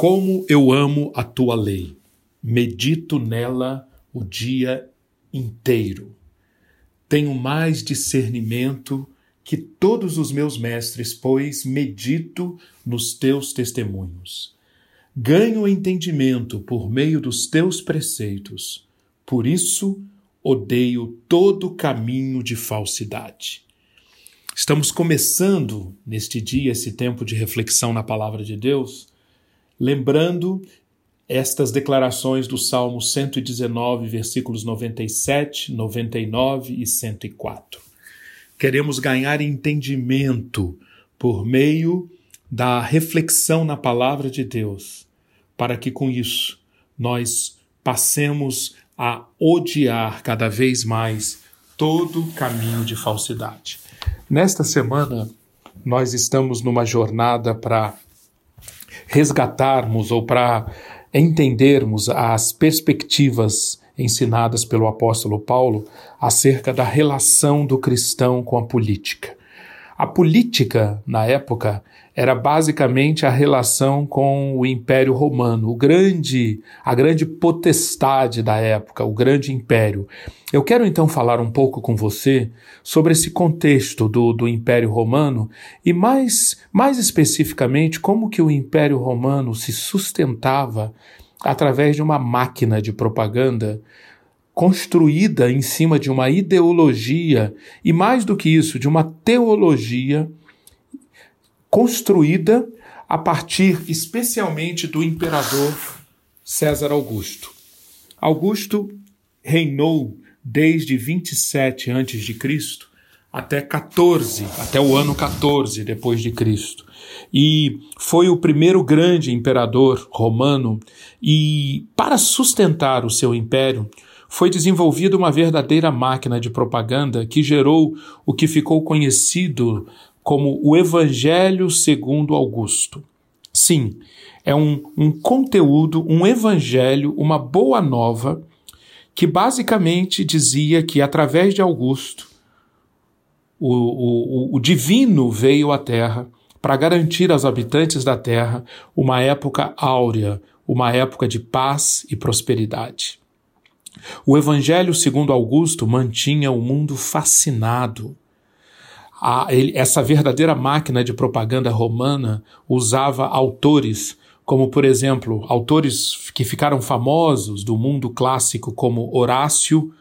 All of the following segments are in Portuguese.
Como eu amo a tua lei, medito nela o dia inteiro. Tenho mais discernimento que todos os meus mestres, pois medito nos teus testemunhos. Ganho entendimento por meio dos teus preceitos. Por isso, odeio todo caminho de falsidade. Estamos começando neste dia esse tempo de reflexão na palavra de Deus, lembrando estas declarações do Salmo 119, versículos 97, 99 e 104. Queremos ganhar entendimento por meio da reflexão na palavra de Deus, para que com isso nós passemos a odiar cada vez mais todo caminho de falsidade. Nesta semana, nós estamos numa jornada para resgatarmos ou para entendermos as perspectivas ensinadas pelo apóstolo Paulo acerca da relação do cristão com a política. A política, na época, era basicamente a relação com o Império Romano, o grande, a grande potestade da época, o grande império. Eu quero então falar um pouco com você sobre esse contexto do, do Império Romano e mais, mais especificamente como que o Império Romano se sustentava através de uma máquina de propaganda construída em cima de uma ideologia e, mais do que isso, de uma teologia construída a partir especialmente do imperador César Augusto. Augusto reinou desde 27 a.C. até 14, até o ano 14 depois de Cristo. E foi o primeiro grande imperador romano e para sustentar o seu império, foi desenvolvida uma verdadeira máquina de propaganda que gerou o que ficou conhecido como o Evangelho segundo Augusto. Sim, é um, um conteúdo, um evangelho, uma boa nova, que basicamente dizia que através de Augusto, o, o, o divino veio à Terra para garantir aos habitantes da Terra uma época áurea, uma época de paz e prosperidade. O Evangelho segundo Augusto mantinha o mundo fascinado. A, ele, essa verdadeira máquina de propaganda romana usava autores como, por exemplo, autores que ficaram famosos do mundo clássico, como Horácio,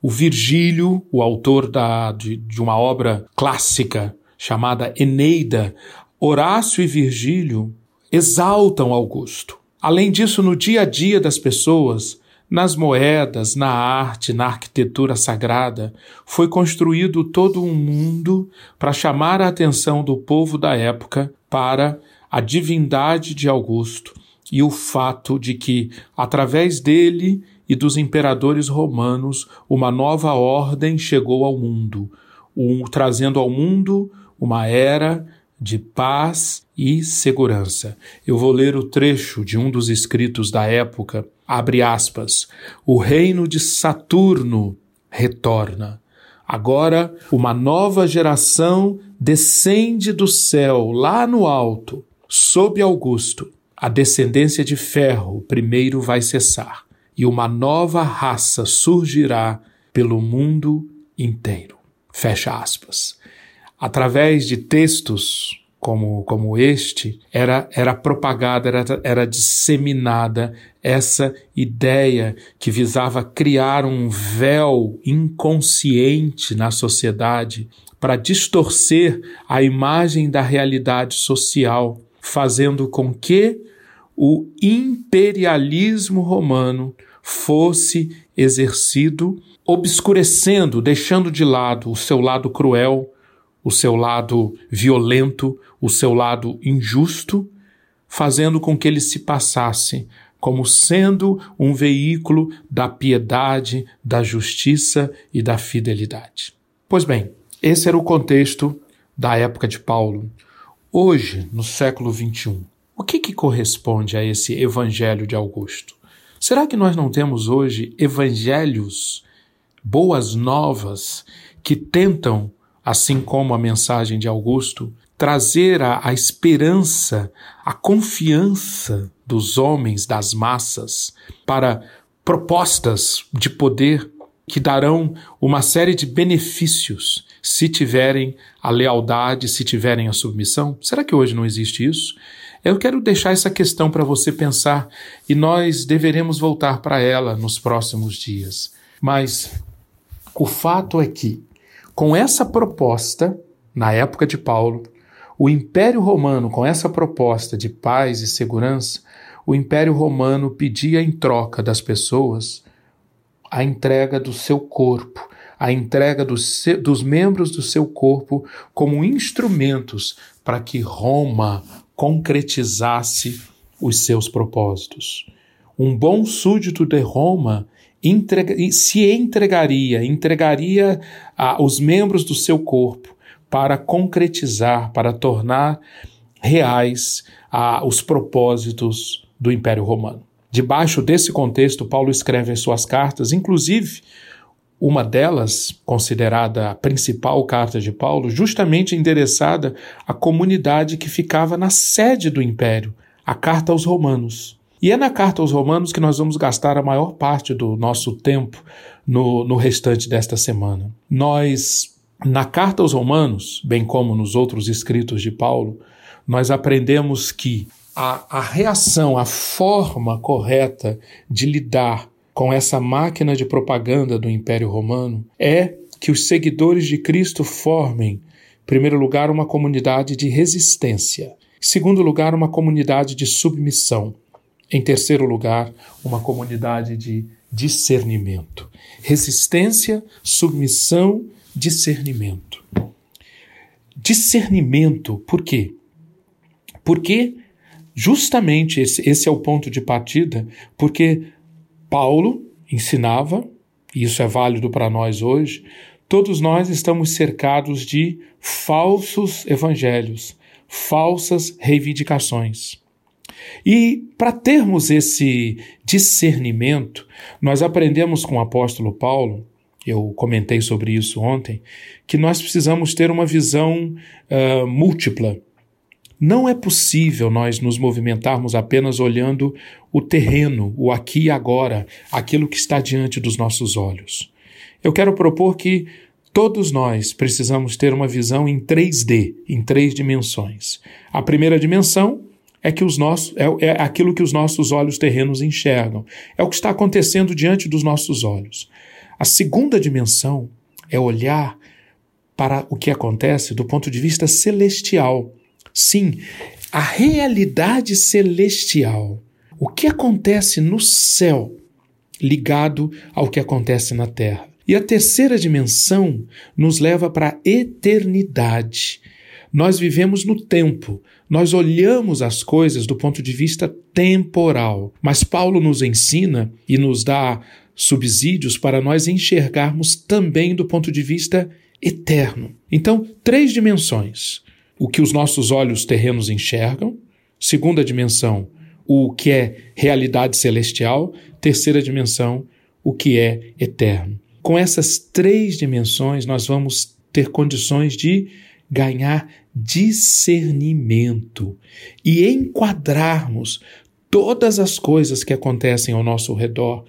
o Virgílio, o autor da, de, de uma obra clássica chamada Eneida. Horácio e Virgílio exaltam Augusto. Além disso, no dia a dia das pessoas, nas moedas, na arte, na arquitetura sagrada, foi construído todo um mundo para chamar a atenção do povo da época para a divindade de Augusto e o fato de que, através dele e dos imperadores romanos, uma nova ordem chegou ao mundo, um, trazendo ao mundo uma era de paz e segurança. Eu vou ler o trecho de um dos escritos da época abre aspas, o reino de Saturno retorna. Agora, uma nova geração descende do céu, lá no alto, sob Augusto. A descendência de ferro primeiro vai cessar, e uma nova raça surgirá pelo mundo inteiro. Fecha aspas. Através de textos como, como este, era, era propagada, era, era disseminada essa ideia que visava criar um véu inconsciente na sociedade para distorcer a imagem da realidade social, fazendo com que o imperialismo romano fosse exercido, obscurecendo, deixando de lado o seu lado cruel, o seu lado violento, o seu lado injusto, fazendo com que ele se passasse como sendo um veículo da piedade, da justiça e da fidelidade. Pois bem, esse era o contexto da época de Paulo. Hoje, no século XXI, o que, que corresponde a esse evangelho de Augusto? Será que nós não temos hoje evangelhos, boas novas, que tentam, assim como a mensagem de Augusto, trazer a, a esperança, a confiança dos homens, das massas, para propostas de poder que darão uma série de benefícios se tiverem a lealdade, se tiverem a submissão? Será que hoje não existe isso? Eu quero deixar essa questão para você pensar e nós deveremos voltar para ela nos próximos dias. Mas o fato é que, com essa proposta, na época de Paulo, o Império Romano, com essa proposta de paz e segurança, o Império Romano pedia em troca das pessoas a entrega do seu corpo, a entrega dos, dos membros do seu corpo como instrumentos para que Roma concretizasse os seus propósitos. Um bom súdito de Roma entrega, se entregaria, entregaria a, os membros do seu corpo para concretizar, para tornar reais a, os propósitos do Império Romano. Debaixo desse contexto, Paulo escreve as suas cartas, inclusive uma delas, considerada a principal carta de Paulo, justamente endereçada à comunidade que ficava na sede do império, a carta aos Romanos. E é na carta aos Romanos que nós vamos gastar a maior parte do nosso tempo no, no restante desta semana. Nós, na carta aos Romanos, bem como nos outros escritos de Paulo, nós aprendemos que a, a reação, a forma correta de lidar com essa máquina de propaganda do Império Romano é que os seguidores de Cristo formem, em primeiro lugar, uma comunidade de resistência, em segundo lugar, uma comunidade de submissão, em terceiro lugar, uma comunidade de discernimento. Resistência, submissão, discernimento. Discernimento, por quê? Porque justamente esse, esse é o ponto de partida, porque Paulo ensinava, e isso é válido para nós hoje, todos nós estamos cercados de falsos evangelhos, falsas reivindicações. E para termos esse discernimento, nós aprendemos com o apóstolo Paulo, eu comentei sobre isso ontem, que nós precisamos ter uma visão uh, múltipla não é possível nós nos movimentarmos apenas olhando o terreno, o aqui e agora, aquilo que está diante dos nossos olhos. Eu quero propor que todos nós precisamos ter uma visão em 3D, em três dimensões. A primeira dimensão é que os nossos é, é aquilo que os nossos olhos terrenos enxergam, é o que está acontecendo diante dos nossos olhos. A segunda dimensão é olhar para o que acontece do ponto de vista celestial. Sim, a realidade celestial, o que acontece no céu, ligado ao que acontece na terra. E a terceira dimensão nos leva para a eternidade. Nós vivemos no tempo, nós olhamos as coisas do ponto de vista temporal, mas Paulo nos ensina e nos dá subsídios para nós enxergarmos também do ponto de vista eterno. Então, três dimensões: o que os nossos olhos terrenos enxergam, segunda dimensão, o que é realidade celestial, terceira dimensão, o que é eterno. Com essas três dimensões, nós vamos ter condições de ganhar discernimento e enquadrarmos todas as coisas que acontecem ao nosso redor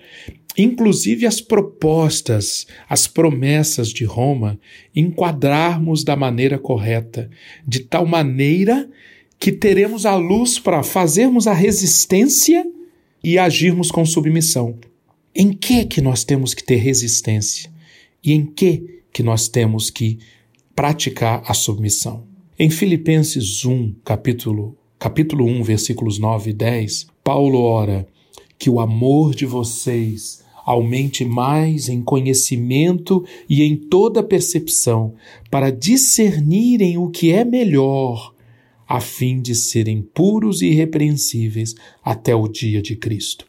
inclusive as propostas, as promessas de Roma, enquadrarmos da maneira correta, de tal maneira que teremos a luz para fazermos a resistência e agirmos com submissão. Em que que nós temos que ter resistência? E em que que nós temos que praticar a submissão? Em Filipenses 1, capítulo, capítulo 1, versículos 9 e 10, Paulo ora que o amor de vocês aumente mais em conhecimento e em toda percepção, para discernirem o que é melhor, a fim de serem puros e irrepreensíveis até o dia de Cristo.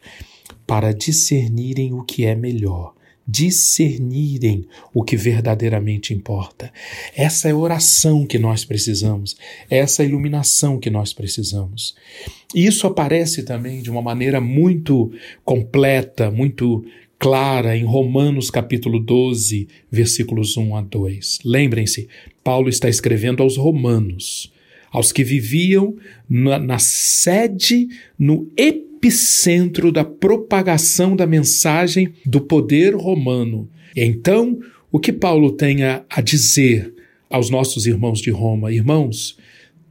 Para discernirem o que é melhor discernirem o que verdadeiramente importa. Essa é a oração que nós precisamos, essa é a iluminação que nós precisamos. E isso aparece também de uma maneira muito completa, muito clara em Romanos capítulo 12, versículos 1 a 2. Lembrem-se, Paulo está escrevendo aos romanos. aos que viviam na, na sede, no epicentro da propagação da mensagem do poder romano. Então, o que Paulo tem a dizer aos nossos irmãos de Roma? Irmãos,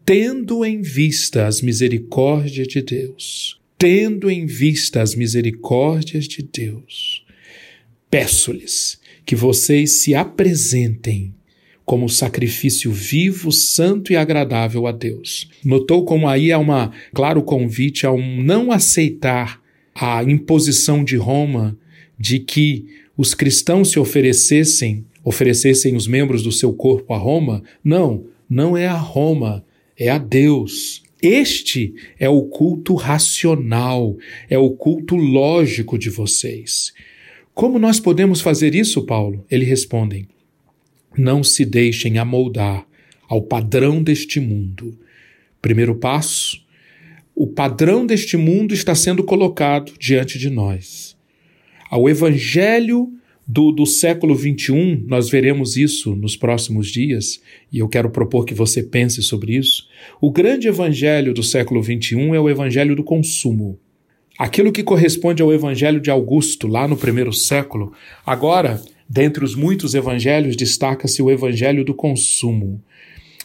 tendo em vista as misericórdias de Deus, tendo em vista as misericórdias de Deus, peço-lhes que vocês se apresentem como sacrifício vivo, santo e agradável a Deus. Notou como aí há uma claro convite a um não aceitar a imposição de Roma de que os cristãos se oferecessem, oferecessem os membros do seu corpo a Roma? Não, não é a Roma, é a Deus. Este é o culto racional, é o culto lógico de vocês. Como nós podemos fazer isso, Paulo? Ele respondem: Não se deixem amoldar ao padrão deste mundo. Primeiro passo: o padrão deste mundo está sendo colocado diante de nós. Ao evangelho do, do século XXI, nós veremos isso nos próximos dias, e eu quero propor que você pense sobre isso. O grande evangelho do século XXI é o evangelho do consumo. Aquilo que corresponde ao evangelho de Augusto, lá no primeiro século, agora, dentre os muitos evangelhos, destaca-se o evangelho do consumo.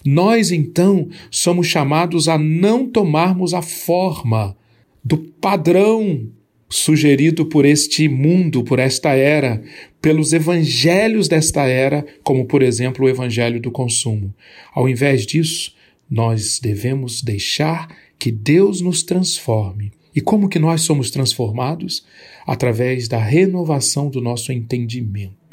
Nós, então, somos chamados a não tomarmos a forma do padrão sugerido por este mundo, por esta era, pelos evangelhos desta era, como por exemplo o evangelho do consumo. Ao invés disso, nós devemos deixar que Deus nos transforme. E como que nós somos transformados? Através da renovação do nosso entendimento.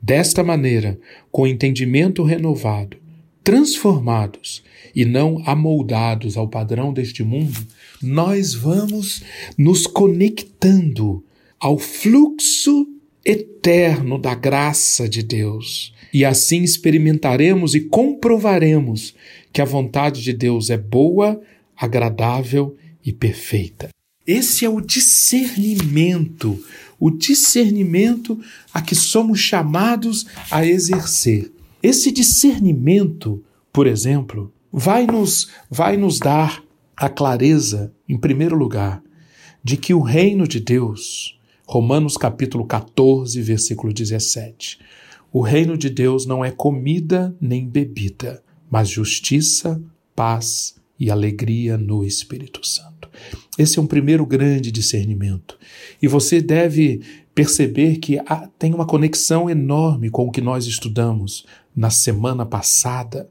Desta maneira, com entendimento renovado, transformados e não amoldados ao padrão deste mundo, nós vamos nos conectando ao fluxo eterno da graça de Deus. E assim experimentaremos e comprovaremos que a vontade de Deus é boa, agradável e perfeita. Esse é o discernimento, o discernimento a que somos chamados a exercer. Esse discernimento, por exemplo, vai nos, vai nos dar a clareza, em primeiro lugar, de que o reino de Deus, Romanos capítulo 14, versículo 17, o reino de Deus não é comida nem bebida, mas justiça, paz e alegria no Espírito Santo. Esse é um primeiro grande discernimento. E você deve perceber que há, tem uma conexão enorme com o que nós estudamos na semana passada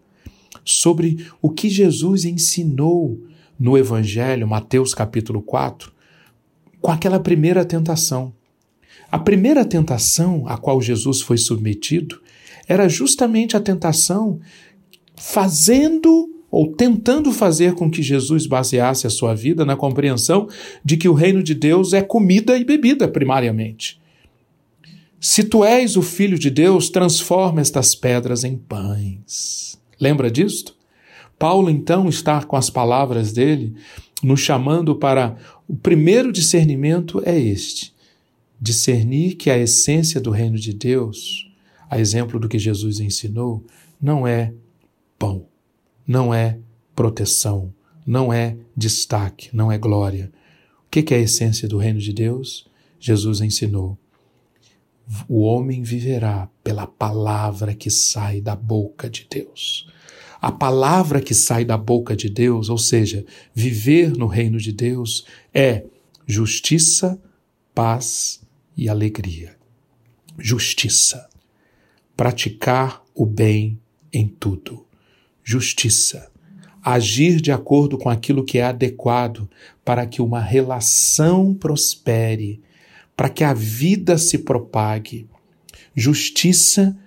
sobre o que Jesus ensinou no Evangelho, Mateus capítulo 4, com aquela primeira tentação. A primeira tentação a qual Jesus foi submetido era justamente a tentação fazendo ou tentando fazer com que Jesus baseasse a sua vida na compreensão de que o reino de Deus é comida e bebida, primariamente. Se tu és o filho de Deus, transforma estas pedras em pães. Lembra disto? Paulo então está com as palavras dele nos chamando para o primeiro discernimento é este: discernir que a essência do reino de Deus, a exemplo do que Jesus ensinou, não é pão, não é proteção, não é destaque, não é glória. O que é a essência do reino de Deus? Jesus ensinou. O homem viverá pela palavra que sai da boca de Deus a palavra que sai da boca de Deus, ou seja, viver no reino de Deus, é justiça, paz e alegria. Justiça. Praticar o bem em tudo. Justiça. Agir de acordo com aquilo que é adequado para que uma relação prospere, para que a vida se propague. Justiça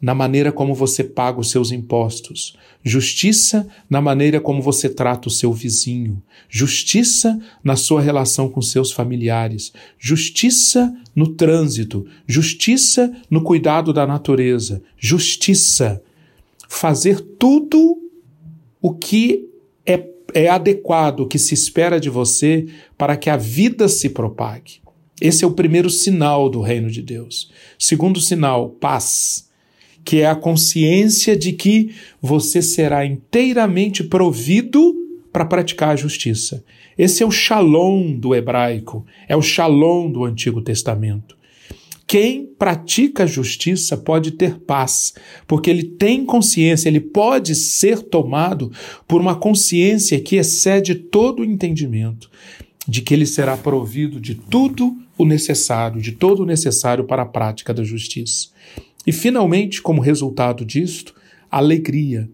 na maneira como você paga os seus impostos, justiça na maneira como você trata o seu vizinho, justiça na sua relação com seus familiares, justiça no trânsito, justiça no cuidado da natureza, justiça. Fazer tudo o que é, é adequado, o que se espera de você para que a vida se propague. Esse é o primeiro sinal do reino de Deus. Segundo sinal, paz que é a consciência de que você será inteiramente provido para praticar a justiça. Esse é o shalom do hebraico, é o shalom do Antigo Testamento. Quem pratica a justiça pode ter paz, porque ele tem consciência, ele pode ser tomado por uma consciência que excede todo o entendimento, de que ele será provido de tudo o necessário, de todo o necessário para a prática da justiça. E finalmente, como resultado disto, alegria,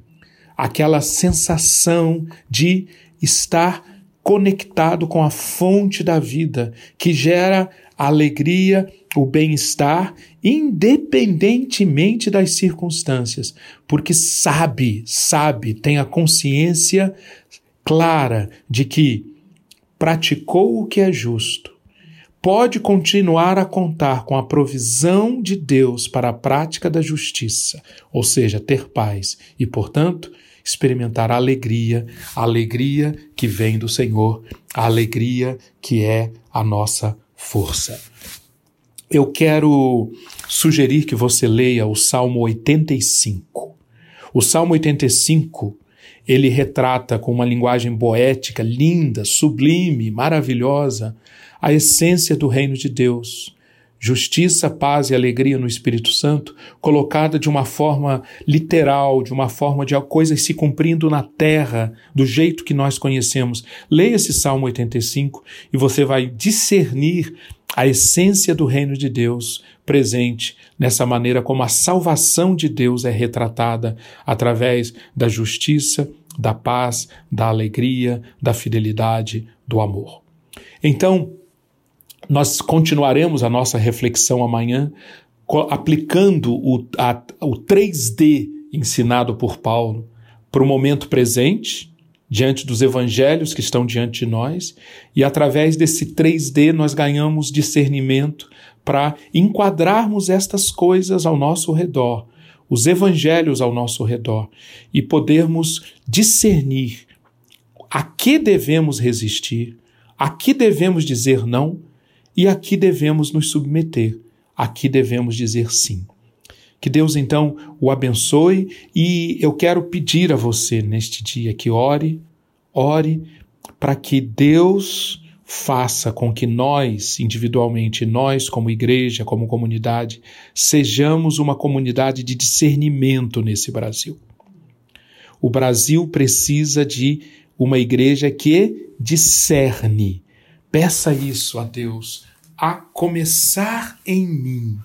aquela sensação de estar conectado com a fonte da vida, que gera alegria o bem-estar, independentemente das circunstâncias, porque sabe, sabe, tem a consciência clara de que praticou o que é justo, pode continuar a contar com a provisão de Deus para a prática da justiça, ou seja, ter paz. E, portanto, experimentar a alegria, a alegria que vem do Senhor, a alegria que é a nossa força eu quero sugerir que você leia o Salmo 85. O Salmo 85 ele retrata com uma linguagem poética linda, sublime, maravilhosa, a essência do reino de Deus. Justiça, paz e alegria no Espírito Santo, colocada de uma forma literal, de uma forma de coisas se cumprindo na terra, do jeito que nós conhecemos. Leia esse Salmo 85 e você vai discernir a essência do reino de Deus presente nessa maneira como a salvação de Deus é retratada através da justiça, da paz, da alegria, da fidelidade, do amor. Então, nós continuaremos a nossa reflexão amanhã aplicando o, a, o 3D ensinado por Paulo para o momento presente diante dos evangelhos que estão diante de nós, e através desse 3D nós ganhamos discernimento para enquadrarmos estas coisas ao nosso redor, os evangelhos ao nosso redor, e podermos discernir a que devemos resistir, a que devemos dizer não e a que devemos nos submeter, a que devemos dizer sim. Que Deus então o abençoe e eu quero pedir a você neste dia que ore, ore para que Deus faça com que nós, individualmente, nós como igreja, como comunidade, sejamos uma comunidade de discernimento nesse Brasil. O Brasil precisa de uma igreja que discerne. Peça isso a Deus, a começar em mim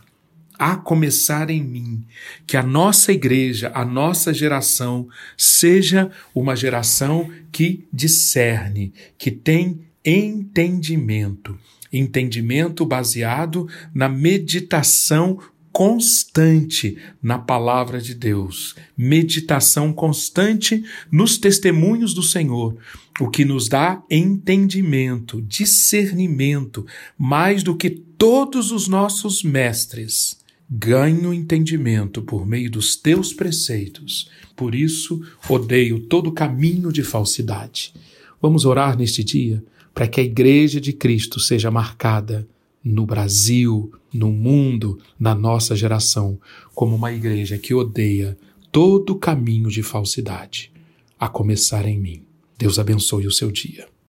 a começar em mim, que a nossa igreja, a nossa geração, seja uma geração que discerne, que tem entendimento. Entendimento baseado na meditação constante na palavra de Deus, meditação constante nos testemunhos do Senhor, o que nos dá entendimento, discernimento, mais do que todos os nossos mestres ganho entendimento por meio dos teus preceitos. Por isso, odeio todo caminho de falsidade. Vamos orar neste dia para que a Igreja de Cristo seja marcada no Brasil, no mundo, na nossa geração, como uma igreja que odeia todo caminho de falsidade, a começar em mim. Deus abençoe o seu dia.